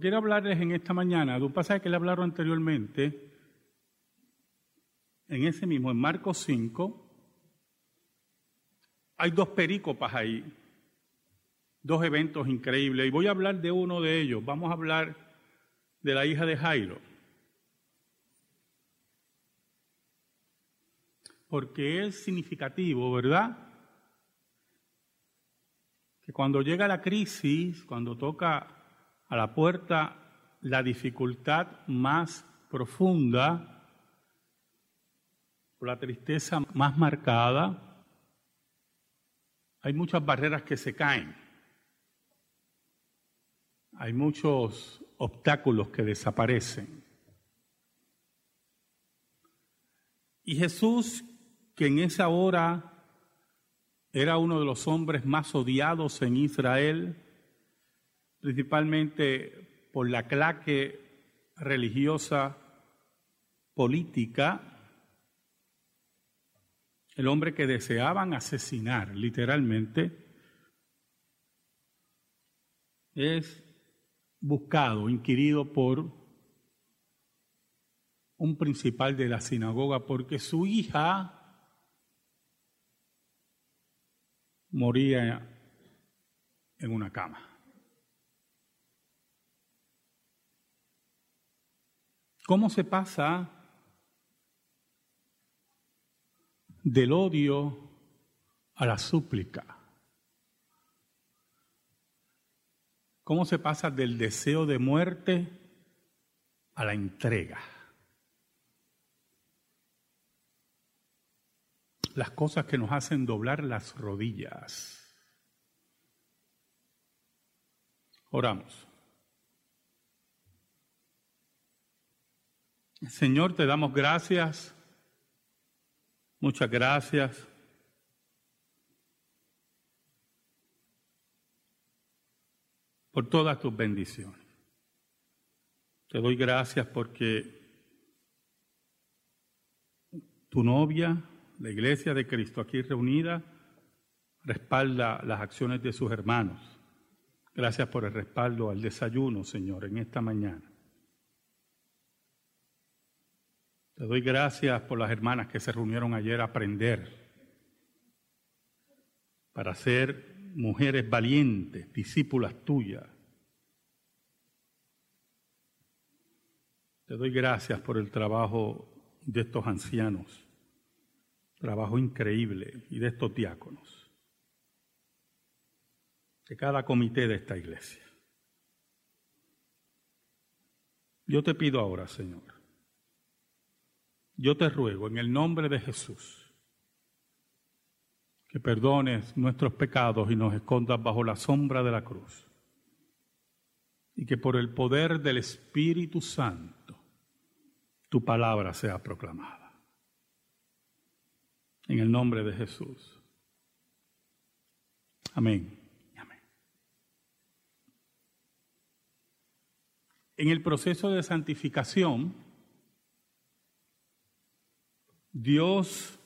Quiero hablarles en esta mañana de un pasaje que le hablaron anteriormente, en ese mismo, en Marcos 5. Hay dos perícopas ahí, dos eventos increíbles, y voy a hablar de uno de ellos. Vamos a hablar de la hija de Jairo. Porque es significativo, ¿verdad? Que cuando llega la crisis, cuando toca a la puerta la dificultad más profunda, la tristeza más marcada, hay muchas barreras que se caen, hay muchos obstáculos que desaparecen. Y Jesús, que en esa hora era uno de los hombres más odiados en Israel, principalmente por la claque religiosa política, el hombre que deseaban asesinar literalmente, es buscado, inquirido por un principal de la sinagoga porque su hija moría en una cama. ¿Cómo se pasa del odio a la súplica? ¿Cómo se pasa del deseo de muerte a la entrega? Las cosas que nos hacen doblar las rodillas. Oramos. Señor, te damos gracias, muchas gracias. por todas tus bendiciones. Te doy gracias porque tu novia, la iglesia de Cristo aquí reunida, respalda las acciones de sus hermanos. Gracias por el respaldo al desayuno, Señor, en esta mañana. Te doy gracias por las hermanas que se reunieron ayer a aprender para ser mujeres valientes, discípulas tuyas. Te doy gracias por el trabajo de estos ancianos, trabajo increíble, y de estos diáconos, de cada comité de esta iglesia. Yo te pido ahora, Señor, yo te ruego en el nombre de Jesús que perdones nuestros pecados y nos escondas bajo la sombra de la cruz. Y que por el poder del Espíritu Santo tu palabra sea proclamada. En el nombre de Jesús. Amén. Amén. En el proceso de santificación, Dios,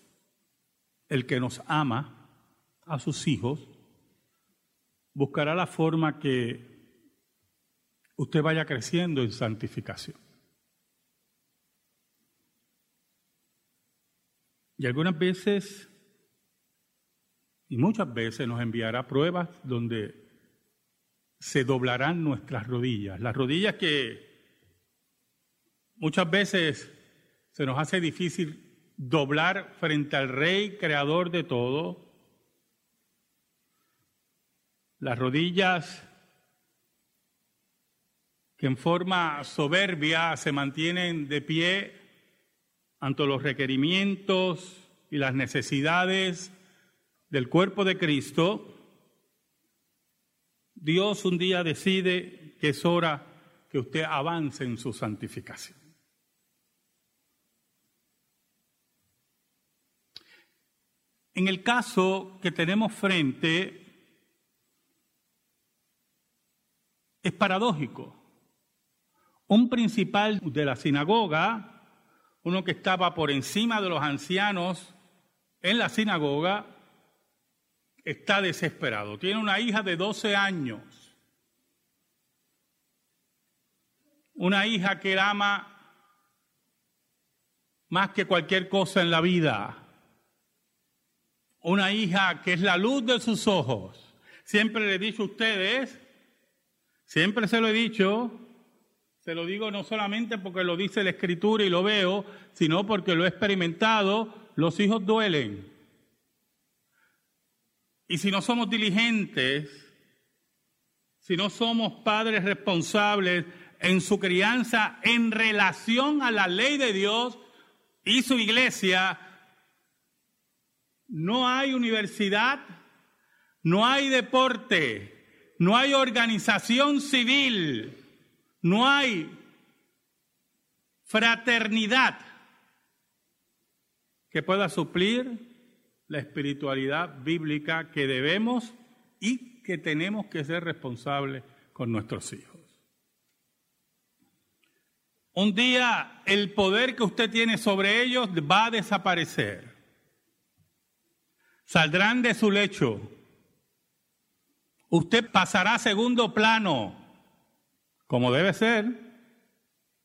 el que nos ama a sus hijos, buscará la forma que usted vaya creciendo en santificación. Y algunas veces, y muchas veces nos enviará pruebas donde se doblarán nuestras rodillas. Las rodillas que muchas veces se nos hace difícil doblar frente al Rey creador de todo, las rodillas que en forma soberbia se mantienen de pie ante los requerimientos y las necesidades del cuerpo de Cristo, Dios un día decide que es hora que usted avance en su santificación. En el caso que tenemos frente, es paradójico. Un principal de la sinagoga, uno que estaba por encima de los ancianos en la sinagoga, está desesperado. Tiene una hija de 12 años. una hija que él ama más que cualquier cosa en la vida. Una hija que es la luz de sus ojos. Siempre le he dicho a ustedes, siempre se lo he dicho, se lo digo no solamente porque lo dice la escritura y lo veo, sino porque lo he experimentado, los hijos duelen. Y si no somos diligentes, si no somos padres responsables en su crianza en relación a la ley de Dios y su iglesia, no hay universidad, no hay deporte, no hay organización civil, no hay fraternidad que pueda suplir la espiritualidad bíblica que debemos y que tenemos que ser responsables con nuestros hijos. Un día el poder que usted tiene sobre ellos va a desaparecer. Saldrán de su lecho. Usted pasará a segundo plano, como debe ser,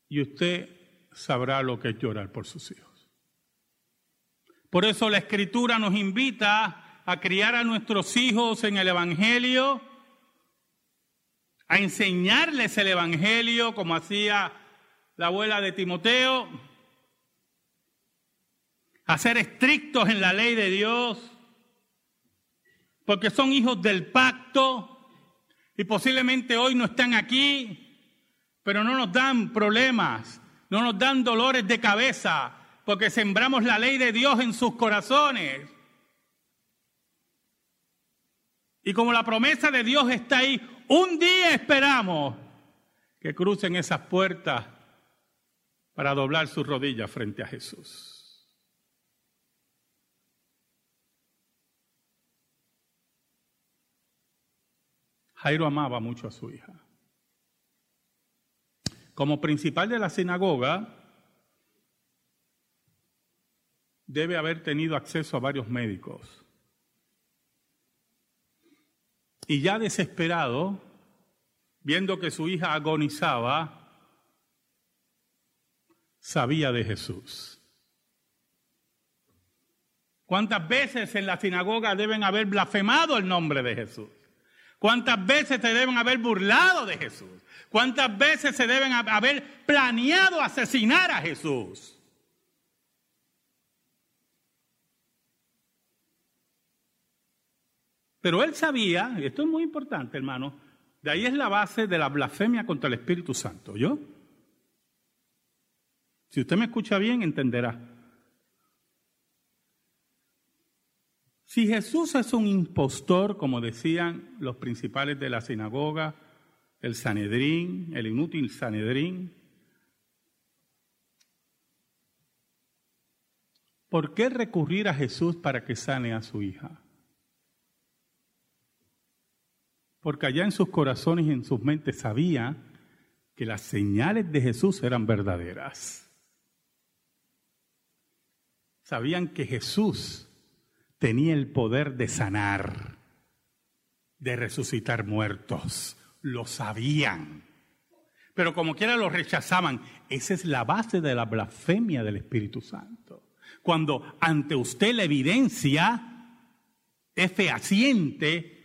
y usted sabrá lo que es llorar por sus hijos. Por eso la escritura nos invita a criar a nuestros hijos en el Evangelio, a enseñarles el Evangelio como hacía la abuela de Timoteo, a ser estrictos en la ley de Dios, porque son hijos del pacto y posiblemente hoy no están aquí, pero no nos dan problemas, no nos dan dolores de cabeza, porque sembramos la ley de Dios en sus corazones. Y como la promesa de Dios está ahí, un día esperamos que crucen esas puertas para doblar sus rodillas frente a Jesús. Jairo amaba mucho a su hija. Como principal de la sinagoga, debe haber tenido acceso a varios médicos. Y ya desesperado, viendo que su hija agonizaba, sabía de Jesús. ¿Cuántas veces en la sinagoga deben haber blasfemado el nombre de Jesús? ¿Cuántas veces se deben haber burlado de Jesús? ¿Cuántas veces se deben haber planeado asesinar a Jesús? Pero él sabía, y esto es muy importante, hermano, de ahí es la base de la blasfemia contra el Espíritu Santo, ¿yo? Si usted me escucha bien, entenderá. Si Jesús es un impostor, como decían los principales de la sinagoga, el Sanedrín, el inútil Sanedrín, ¿por qué recurrir a Jesús para que sane a su hija? porque allá en sus corazones y en sus mentes sabía que las señales de Jesús eran verdaderas. Sabían que Jesús tenía el poder de sanar, de resucitar muertos. Lo sabían. Pero como quiera lo rechazaban. Esa es la base de la blasfemia del Espíritu Santo. Cuando ante usted la evidencia es fehaciente,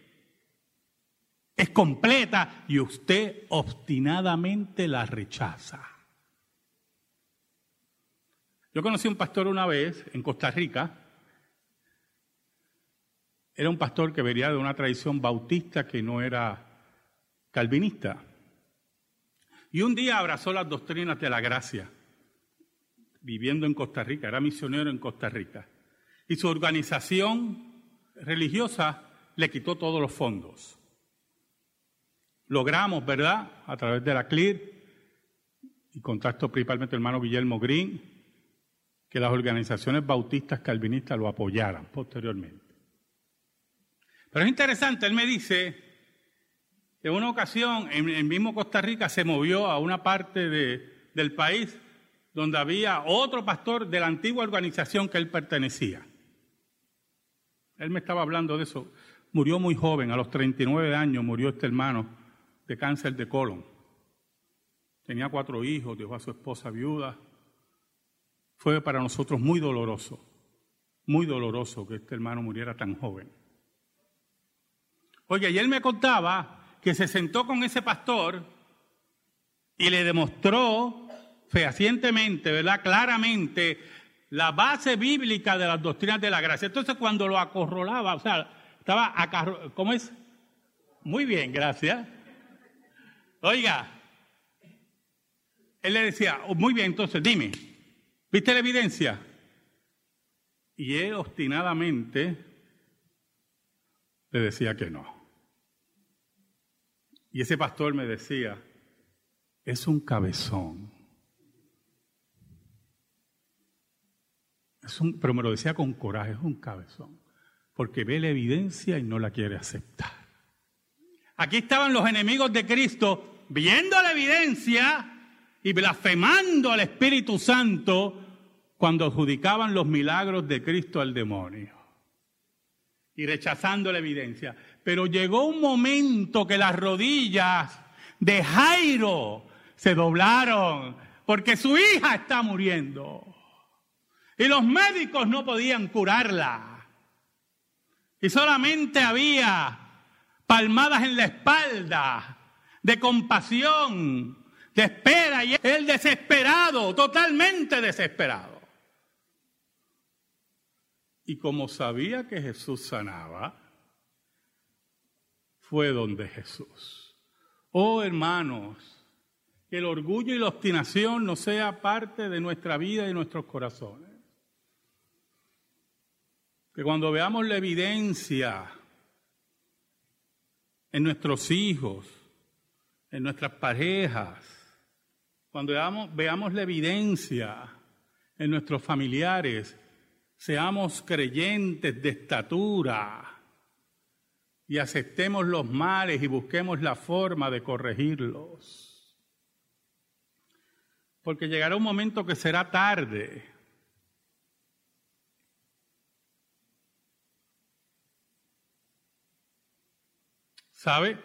es completa y usted obstinadamente la rechaza. Yo conocí a un pastor una vez en Costa Rica. Era un pastor que venía de una tradición bautista que no era calvinista. Y un día abrazó las doctrinas de la gracia, viviendo en Costa Rica, era misionero en Costa Rica. Y su organización religiosa le quitó todos los fondos logramos, ¿verdad? A través de la CLIR y contacto principalmente el hermano Guillermo Green, que las organizaciones bautistas calvinistas lo apoyaran posteriormente. Pero es interesante, él me dice que en una ocasión, en el mismo Costa Rica, se movió a una parte de, del país donde había otro pastor de la antigua organización que él pertenecía. Él me estaba hablando de eso. Murió muy joven, a los 39 años murió este hermano de cáncer de colon. tenía cuatro hijos, dejó a su esposa viuda. Fue para nosotros muy doloroso, muy doloroso que este hermano muriera tan joven. Oye, y él me contaba que se sentó con ese pastor y le demostró fehacientemente, ¿verdad? Claramente la base bíblica de las doctrinas de la gracia. Entonces cuando lo acorrolaba, o sea, estaba acarro ¿cómo es? Muy bien, gracias. Oiga, él le decía, oh, muy bien, entonces dime, ¿viste la evidencia? Y él obstinadamente le decía que no. Y ese pastor me decía, es un cabezón. Es un, pero me lo decía con coraje, es un cabezón, porque ve la evidencia y no la quiere aceptar. Aquí estaban los enemigos de Cristo viendo la evidencia y blasfemando al Espíritu Santo cuando adjudicaban los milagros de Cristo al demonio y rechazando la evidencia. Pero llegó un momento que las rodillas de Jairo se doblaron porque su hija está muriendo. Y los médicos no podían curarla. Y solamente había palmadas en la espalda de compasión, de espera. Y él desesperado, totalmente desesperado. Y como sabía que Jesús sanaba, fue donde Jesús. Oh hermanos, que el orgullo y la obstinación no sea parte de nuestra vida y nuestros corazones. Que cuando veamos la evidencia en nuestros hijos, en nuestras parejas, cuando veamos, veamos la evidencia en nuestros familiares, seamos creyentes de estatura y aceptemos los males y busquemos la forma de corregirlos porque llegará un momento que será tarde. ¿Sabe?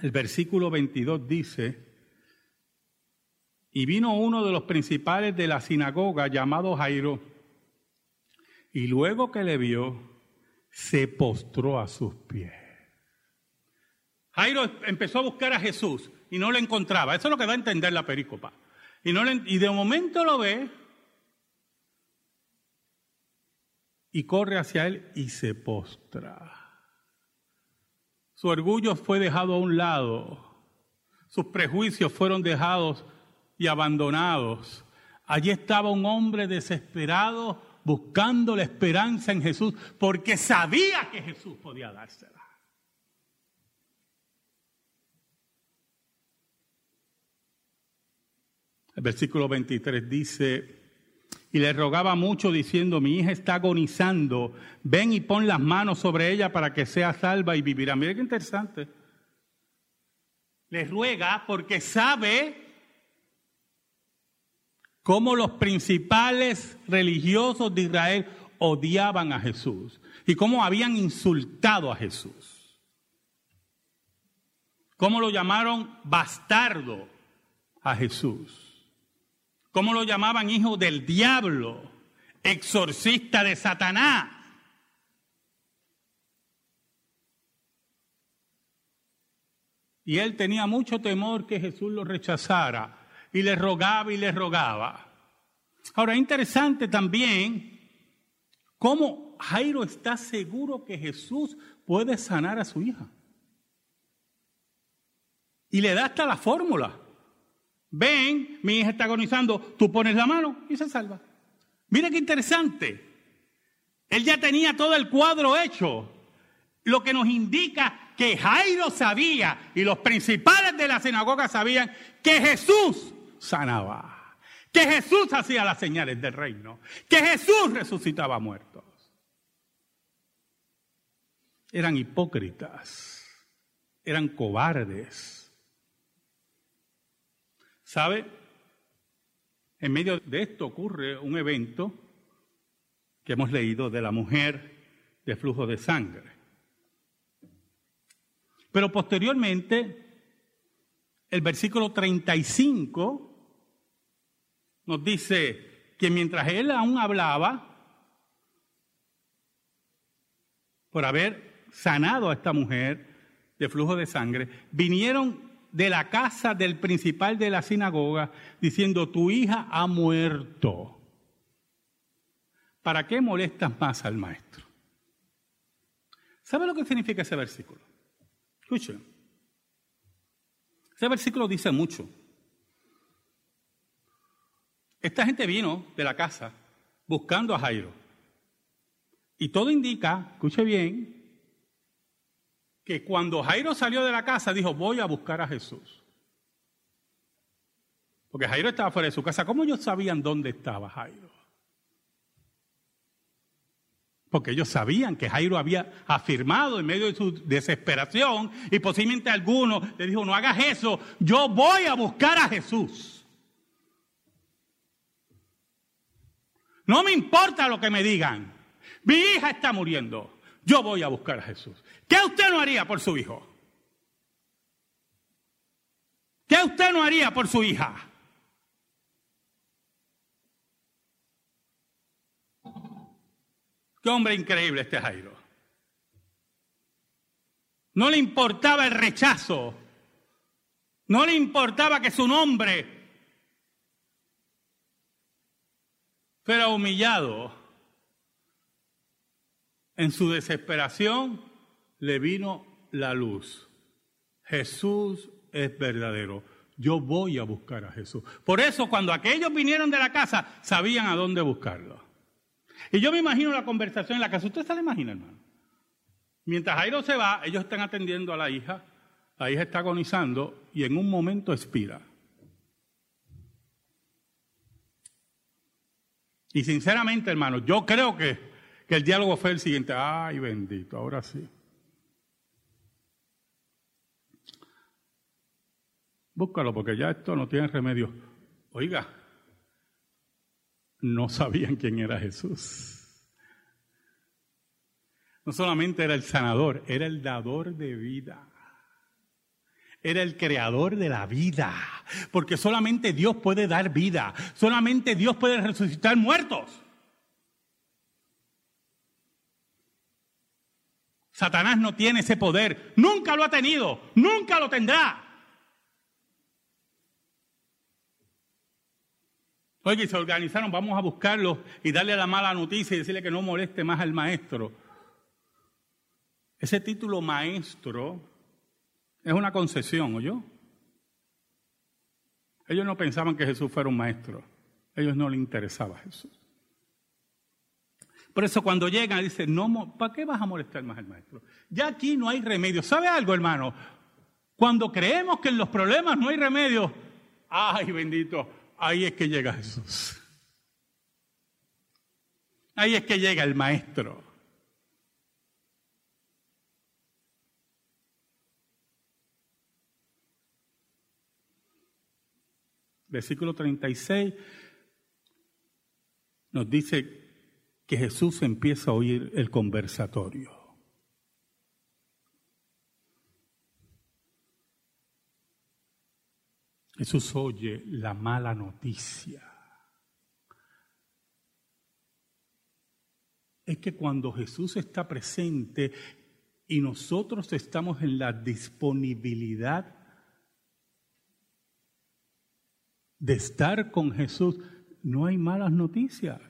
El versículo 22 dice, y vino uno de los principales de la sinagoga llamado Jairo, y luego que le vio, se postró a sus pies. Jairo empezó a buscar a Jesús y no lo encontraba. Eso es lo que da a entender la perícopa. Y, no y de momento lo ve y corre hacia él y se postra. Su orgullo fue dejado a un lado, sus prejuicios fueron dejados y abandonados. Allí estaba un hombre desesperado buscando la esperanza en Jesús porque sabía que Jesús podía dársela. El versículo 23 dice, y le rogaba mucho diciendo, mi hija está agonizando, ven y pon las manos sobre ella para que sea salva y vivirá. Mire qué interesante. Le ruega porque sabe cómo los principales religiosos de Israel odiaban a Jesús y cómo habían insultado a Jesús. Cómo lo llamaron bastardo a Jesús. ¿Cómo lo llamaban? Hijo del diablo, exorcista de Satanás. Y él tenía mucho temor que Jesús lo rechazara y le rogaba y le rogaba. Ahora, interesante también cómo Jairo está seguro que Jesús puede sanar a su hija. Y le da hasta la fórmula. Ven, mi hija está agonizando, tú pones la mano y se salva. Mira qué interesante. Él ya tenía todo el cuadro hecho, lo que nos indica que Jairo sabía y los principales de la sinagoga sabían que Jesús sanaba, que Jesús hacía las señales del reino, que Jesús resucitaba muertos. Eran hipócritas, eran cobardes ¿Sabe? En medio de esto ocurre un evento que hemos leído de la mujer de flujo de sangre. Pero posteriormente el versículo 35 nos dice que mientras él aún hablaba, por haber sanado a esta mujer de flujo de sangre, vinieron de la casa del principal de la sinagoga diciendo, tu hija ha muerto. ¿Para qué molestas más al maestro? ¿Sabe lo que significa ese versículo? Escuchen. Ese versículo dice mucho. Esta gente vino de la casa buscando a Jairo. Y todo indica, escuche bien, que cuando Jairo salió de la casa dijo, voy a buscar a Jesús. Porque Jairo estaba fuera de su casa. ¿Cómo ellos sabían dónde estaba Jairo? Porque ellos sabían que Jairo había afirmado en medio de su desesperación y posiblemente alguno le dijo, no hagas eso, yo voy a buscar a Jesús. No me importa lo que me digan. Mi hija está muriendo. Yo voy a buscar a Jesús. ¿Qué usted no haría por su hijo? ¿Qué usted no haría por su hija? Qué hombre increíble este Jairo. No le importaba el rechazo. No le importaba que su nombre fuera humillado. En su desesperación le vino la luz. Jesús es verdadero. Yo voy a buscar a Jesús. Por eso cuando aquellos vinieron de la casa, sabían a dónde buscarlo. Y yo me imagino la conversación en la casa. ¿Usted se la imagina, hermano? Mientras Jairo se va, ellos están atendiendo a la hija. La hija está agonizando y en un momento expira. Y sinceramente, hermano, yo creo que, que el diálogo fue el siguiente. Ay, bendito, ahora sí. Búscalo porque ya esto no tiene remedio. Oiga, no sabían quién era Jesús. No solamente era el sanador, era el dador de vida. Era el creador de la vida. Porque solamente Dios puede dar vida. Solamente Dios puede resucitar muertos. Satanás no tiene ese poder. Nunca lo ha tenido. Nunca lo tendrá. Oye, se organizaron, vamos a buscarlo y darle la mala noticia y decirle que no moleste más al maestro. Ese título maestro es una concesión, ¿o yo? Ellos no pensaban que Jesús fuera un maestro. A ellos no les interesaba Jesús. Por eso cuando llegan dicen, no, ¿para qué vas a molestar más al maestro? Ya aquí no hay remedio. ¿Sabe algo, hermano? Cuando creemos que en los problemas no hay remedio, ay bendito, Ahí es que llega Jesús. Ahí es que llega el Maestro. Versículo 36 nos dice que Jesús empieza a oír el conversatorio. Jesús oye la mala noticia. Es que cuando Jesús está presente y nosotros estamos en la disponibilidad de estar con Jesús, no hay malas noticias.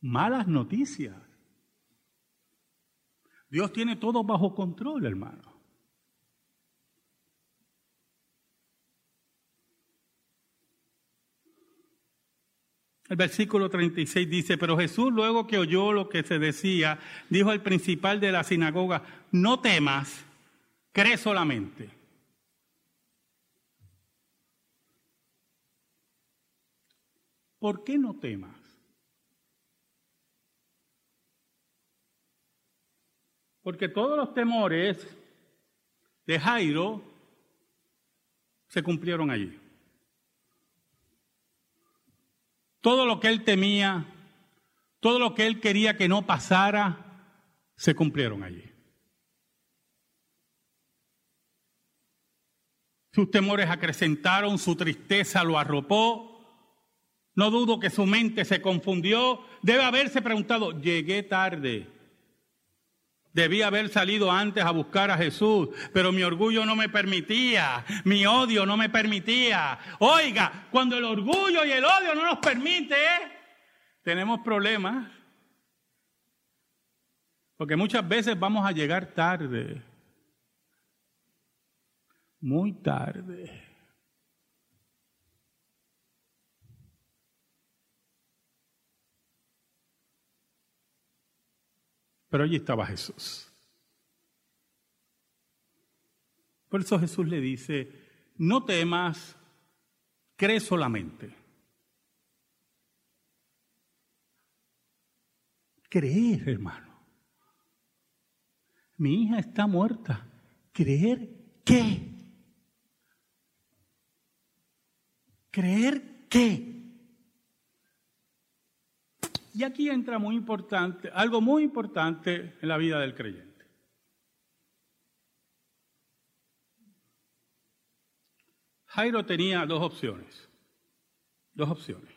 Malas noticias. Dios tiene todo bajo control, hermano. El versículo 36 dice, pero Jesús luego que oyó lo que se decía, dijo al principal de la sinagoga, no temas, cree solamente. ¿Por qué no temas? Porque todos los temores de Jairo se cumplieron allí. Todo lo que él temía, todo lo que él quería que no pasara, se cumplieron allí. Sus temores acrecentaron, su tristeza lo arropó. No dudo que su mente se confundió. Debe haberse preguntado, llegué tarde. Debí haber salido antes a buscar a Jesús, pero mi orgullo no me permitía, mi odio no me permitía. Oiga, cuando el orgullo y el odio no nos permite, tenemos problemas. Porque muchas veces vamos a llegar tarde muy tarde. Pero allí estaba Jesús. Por eso Jesús le dice, no temas, cree solamente. Creer, hermano. Mi hija está muerta. ¿Creer qué? ¿Creer qué? Y aquí entra muy importante, algo muy importante en la vida del creyente. Jairo tenía dos opciones, dos opciones.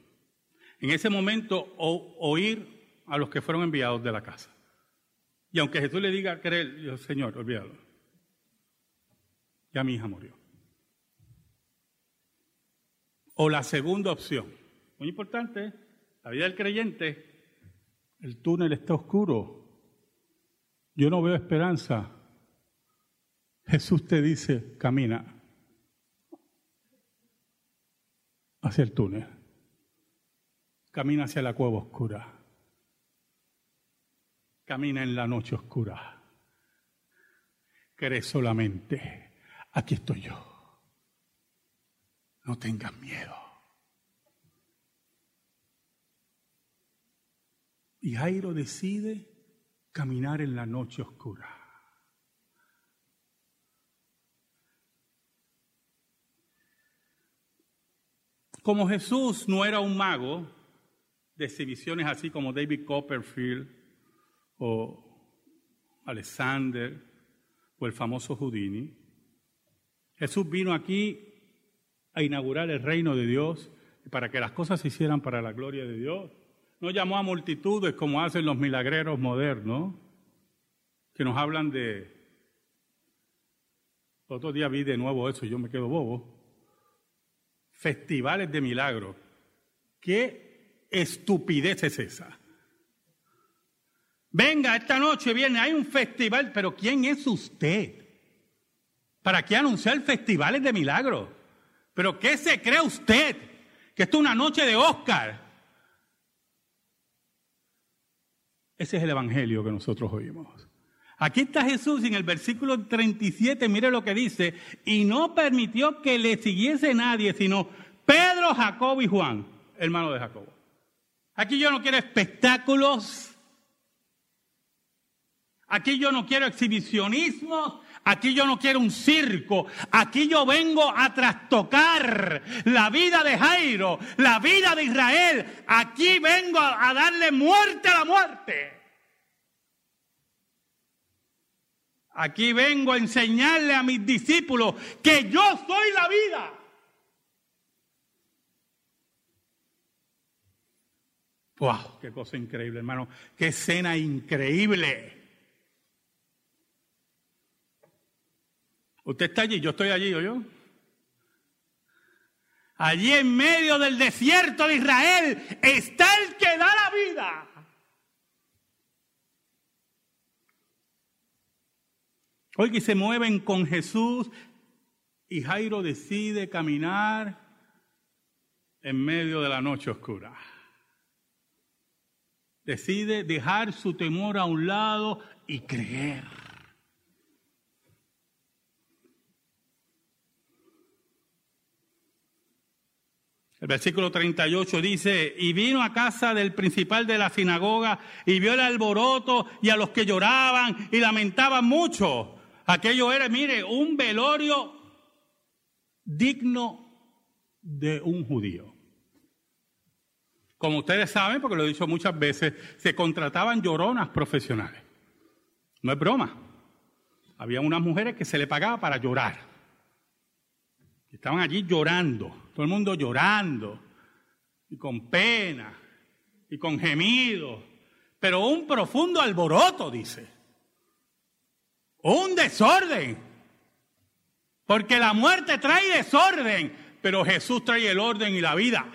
En ese momento, oír a los que fueron enviados de la casa. Y aunque Jesús le diga Señor, olvídalo. Ya mi hija murió. O la segunda opción, muy importante, la vida del creyente, el túnel está oscuro, yo no veo esperanza. Jesús te dice, camina hacia el túnel, camina hacia la cueva oscura, camina en la noche oscura, cree solamente, aquí estoy yo. No tengan miedo. Y Jairo decide caminar en la noche oscura. Como Jesús no era un mago de exhibiciones así como David Copperfield o Alexander o el famoso Houdini, Jesús vino aquí a inaugurar el reino de Dios para que las cosas se hicieran para la gloria de Dios. No llamó a multitudes como hacen los milagreros modernos, que nos hablan de... Otro día vi de nuevo eso y yo me quedo bobo. Festivales de milagros. ¿Qué estupidez es esa? Venga, esta noche viene, hay un festival, pero ¿quién es usted? ¿Para qué anunciar festivales de milagros? Pero ¿qué se cree usted? Que esto es una noche de Oscar. Ese es el Evangelio que nosotros oímos. Aquí está Jesús en el versículo 37, mire lo que dice, y no permitió que le siguiese nadie, sino Pedro, Jacob y Juan, hermano de Jacobo. Aquí yo no quiero espectáculos, aquí yo no quiero exhibicionismo, Aquí yo no quiero un circo. Aquí yo vengo a trastocar la vida de Jairo, la vida de Israel. Aquí vengo a, darle muerte a la muerte. Aquí vengo a enseñarle a mis discípulos que yo soy la vida. ¡Wow! ¡Qué cosa increíble, hermano! ¡Qué escena increíble! Usted está allí, yo estoy allí, ¿o yo? Allí en medio del desierto de Israel está el que da la vida. Oiga, y se mueven con Jesús y Jairo decide caminar en medio de la noche oscura. Decide dejar su temor a un lado y creer. Versículo 38 dice, y vino a casa del principal de la sinagoga y vio el alboroto y a los que lloraban y lamentaban mucho. Aquello era, mire, un velorio digno de un judío. Como ustedes saben, porque lo he dicho muchas veces, se contrataban lloronas profesionales. No es broma. Había unas mujeres que se le pagaba para llorar. Estaban allí llorando, todo el mundo llorando, y con pena, y con gemido, pero un profundo alboroto, dice. Un desorden. Porque la muerte trae desorden, pero Jesús trae el orden y la vida.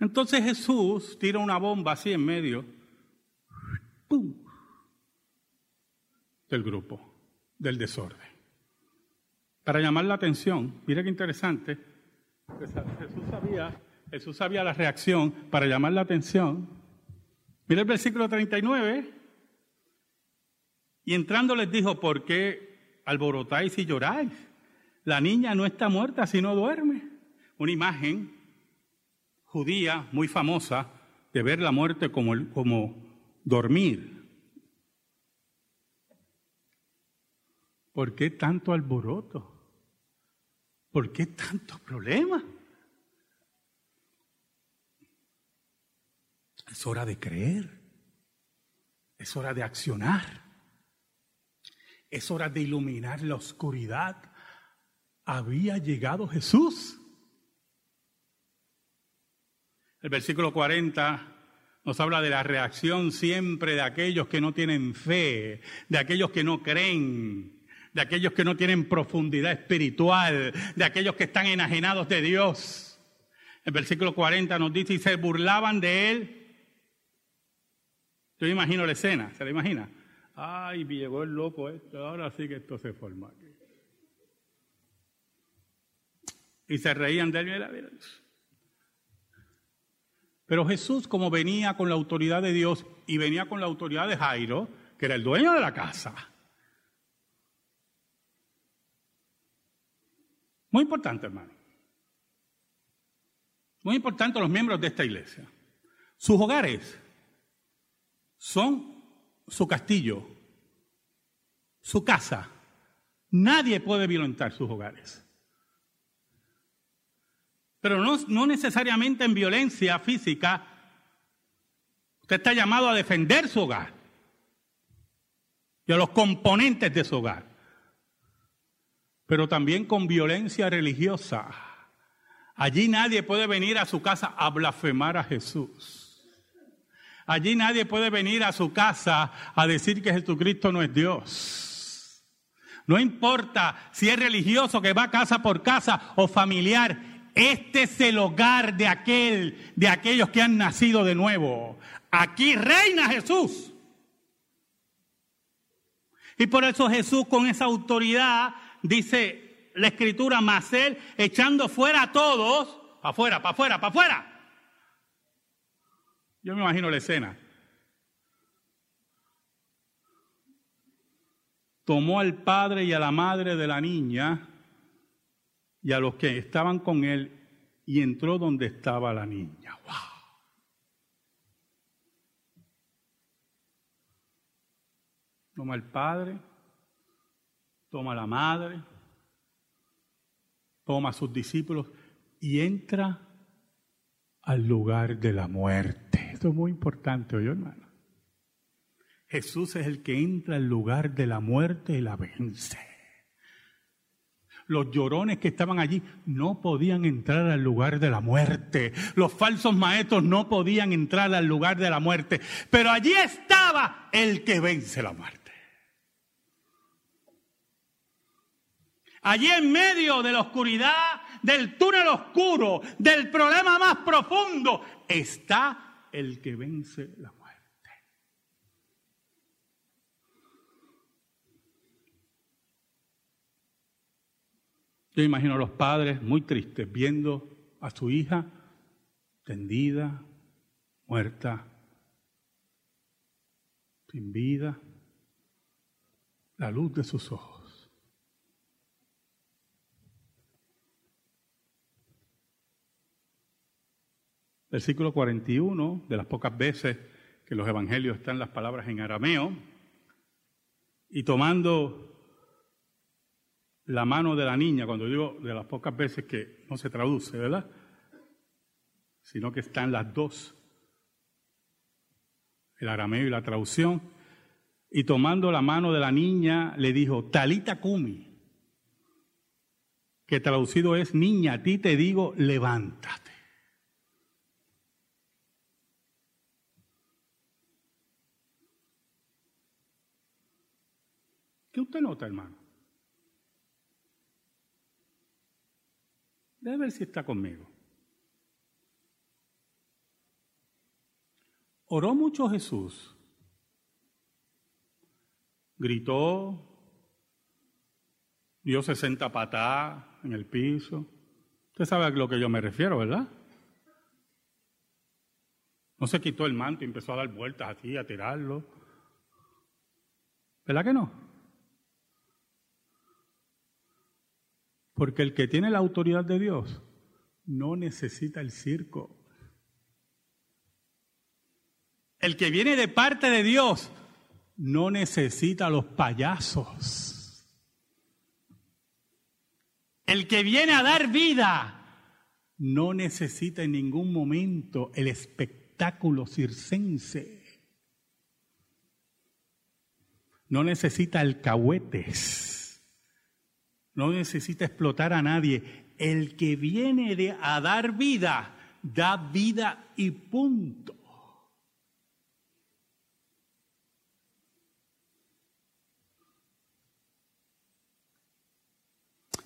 Entonces Jesús tira una bomba así en medio del grupo, del desorden. Para llamar la atención, mira qué interesante, Jesús sabía, Jesús sabía la reacción para llamar la atención. Mira el versículo 39. Y entrando les dijo, ¿por qué alborotáis y lloráis? La niña no está muerta, sino duerme. Una imagen judía muy famosa de ver la muerte como, como dormir. ¿Por qué tanto alboroto? ¿Por qué tanto problema? Es hora de creer. Es hora de accionar. Es hora de iluminar la oscuridad. Había llegado Jesús. El versículo 40 nos habla de la reacción siempre de aquellos que no tienen fe, de aquellos que no creen, de aquellos que no tienen profundidad espiritual, de aquellos que están enajenados de Dios. El versículo 40 nos dice, y se burlaban de él. Yo imagino la escena, ¿se la imagina? Ay, llegó el loco esto, ahora sí que esto se forma aquí. Y se reían de él, mira, mira. Pero Jesús, como venía con la autoridad de Dios y venía con la autoridad de Jairo, que era el dueño de la casa, muy importante, hermano, muy importante los miembros de esta iglesia. Sus hogares son su castillo, su casa. Nadie puede violentar sus hogares pero no, necesariamente en violencia física. Usted está llamado a defender su hogar y a los componentes de su hogar, pero también con violencia religiosa. Allí nadie puede venir a su casa a blasfemar a Jesús. Allí nadie puede venir a su casa a decir que Jesucristo no es Dios. No importa si es religioso que va casa por casa o familiar, este es el hogar de aquel, de aquellos que han nacido de nuevo. Aquí reina Jesús. Y por eso Jesús con esa autoridad dice la escritura, más él echando fuera a todos, para afuera, para afuera, para afuera. Yo me imagino la escena. Tomó al padre y a la madre de la niña y a los que estaban con él y entró donde estaba la niña. ¡Wow! Toma el padre, toma la madre, toma a sus discípulos y entra al lugar de la muerte. Esto es muy importante, oye hermano. Jesús es el que entra al lugar de la muerte y la vence los llorones que estaban allí no podían entrar al lugar de la muerte. Los falsos maestros no podían entrar al lugar de la muerte. Pero allí estaba el que vence la muerte. Allí en medio de la oscuridad, del túnel oscuro, del problema más profundo, está el que vence la muerte. Yo imagino a los padres muy tristes viendo a su hija tendida, muerta, sin vida, la luz de sus ojos. Versículo 41, de las pocas veces que los evangelios están las palabras en arameo, y tomando la mano de la niña, cuando digo de las pocas veces que no se traduce, ¿verdad? Sino que están las dos, el arameo y la traducción. y tomando la mano de la niña le dijo, Talita Kumi, que traducido es, niña, a ti te digo, levántate. ¿Qué usted nota, hermano? Debe ver si está conmigo. Oró mucho Jesús. Gritó, dio 60 patadas en el piso. Usted sabe a lo que yo me refiero, ¿verdad? No se quitó el manto y empezó a dar vueltas así, a tirarlo. ¿Verdad que no? Porque el que tiene la autoridad de Dios no necesita el circo. El que viene de parte de Dios no necesita los payasos. El que viene a dar vida no necesita en ningún momento el espectáculo circense. No necesita alcahuetes. No necesita explotar a nadie. El que viene de, a dar vida, da vida y punto.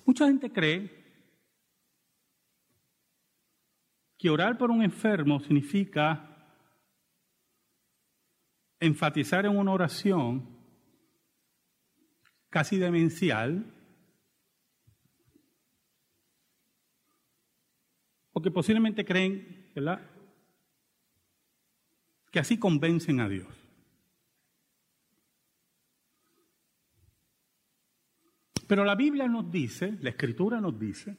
Mucha gente cree que orar por un enfermo significa enfatizar en una oración casi demencial, o que posiblemente creen, ¿verdad?, que así convencen a Dios. Pero la Biblia nos dice, la Escritura nos dice,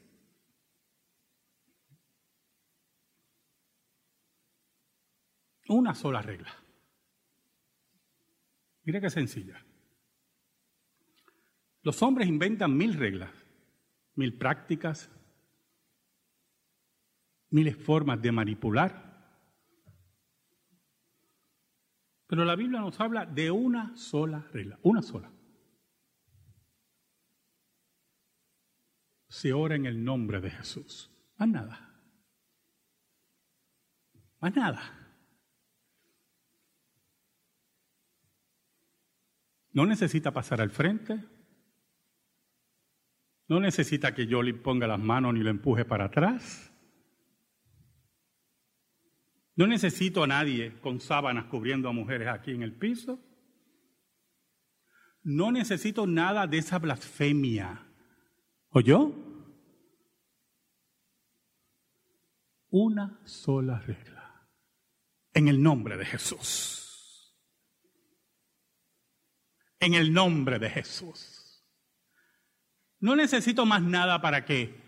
una sola regla. Mira qué sencilla. Los hombres inventan mil reglas, mil prácticas, miles formas de manipular. Pero la Biblia nos habla de una sola regla, una sola. se ora en el nombre de Jesús. Más nada. Más nada. No necesita pasar al frente. No necesita que yo le ponga las manos ni lo empuje para atrás. No necesito a nadie con sábanas cubriendo a mujeres aquí en el piso. No necesito nada de esa blasfemia ¿Oyó? Una sola regla. En el nombre de Jesús. En el nombre de Jesús. No necesito más nada para que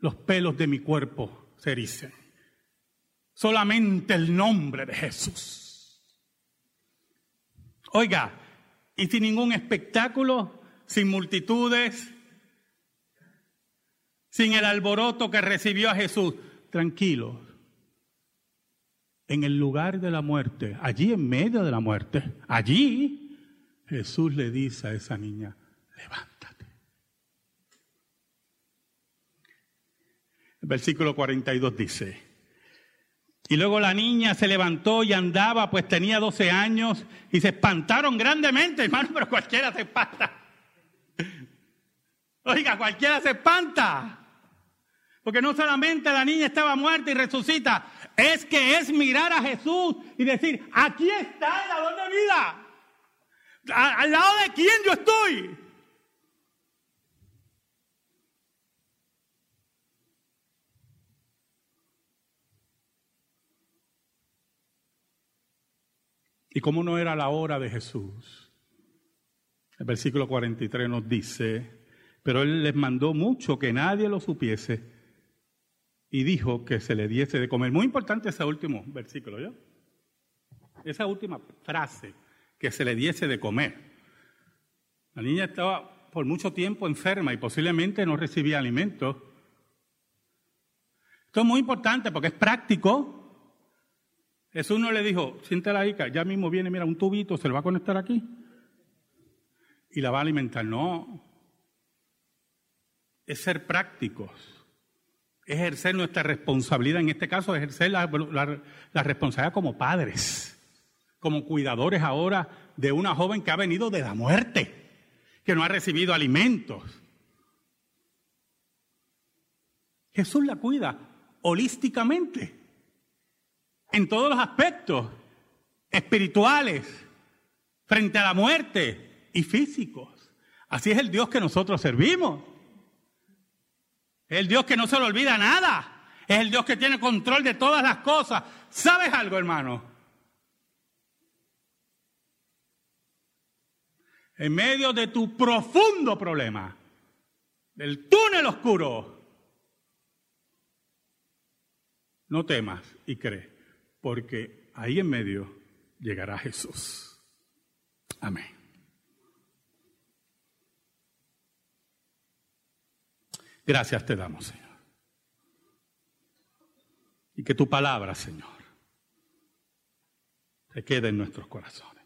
los pelos de mi cuerpo se ericen. Solamente el nombre de Jesús. Oiga, y sin ningún espectáculo, sin multitudes, sin el alboroto que recibió a Jesús. Tranquilos. En el lugar de la muerte, allí en medio de la muerte, allí Jesús le dice a esa niña, levántate. El versículo 42 dice, y luego la niña se levantó y andaba, pues tenía 12 años, y se espantaron grandemente, hermano, pero cualquiera se espanta. Oiga, cualquiera se espanta. Porque no solamente la niña estaba muerta y resucita, es que es mirar a Jesús y decir, aquí está el dador de vida. ¿Al lado de quién yo estoy? ¿Y cómo no era la hora de Jesús? El versículo 43 nos dice, pero Él les mandó mucho que nadie lo supiese y dijo que se le diese de comer. Muy importante ese último versículo, ¿ya? Esa última frase, que se le diese de comer. La niña estaba por mucho tiempo enferma y posiblemente no recibía alimento. Esto es muy importante porque es práctico. Jesús no le dijo, siéntala ahí, ya mismo viene, mira, un tubito, se lo va a conectar aquí y la va a alimentar. No. Es ser prácticos. Ejercer nuestra responsabilidad, en este caso, ejercer la, la responsabilidad como padres, como cuidadores ahora de una joven que ha venido de la muerte, que no ha recibido alimentos. Jesús la cuida holísticamente en todos los aspectos espirituales, frente a la muerte y físicos. Así es el Dios que nosotros servimos. Es el Dios que no se le olvida nada. Es el Dios que tiene control de todas las cosas. ¿Sabes algo, hermano? En medio de tu profundo problema, del túnel oscuro, no temas y cree porque ahí en medio llegará Jesús. Amén. Gracias te damos, Señor. Y que tu palabra, Señor, se quede en nuestros corazones.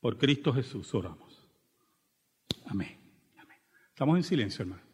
Por Cristo Jesús oramos. Amén. Amén. Estamos en silencio, hermano.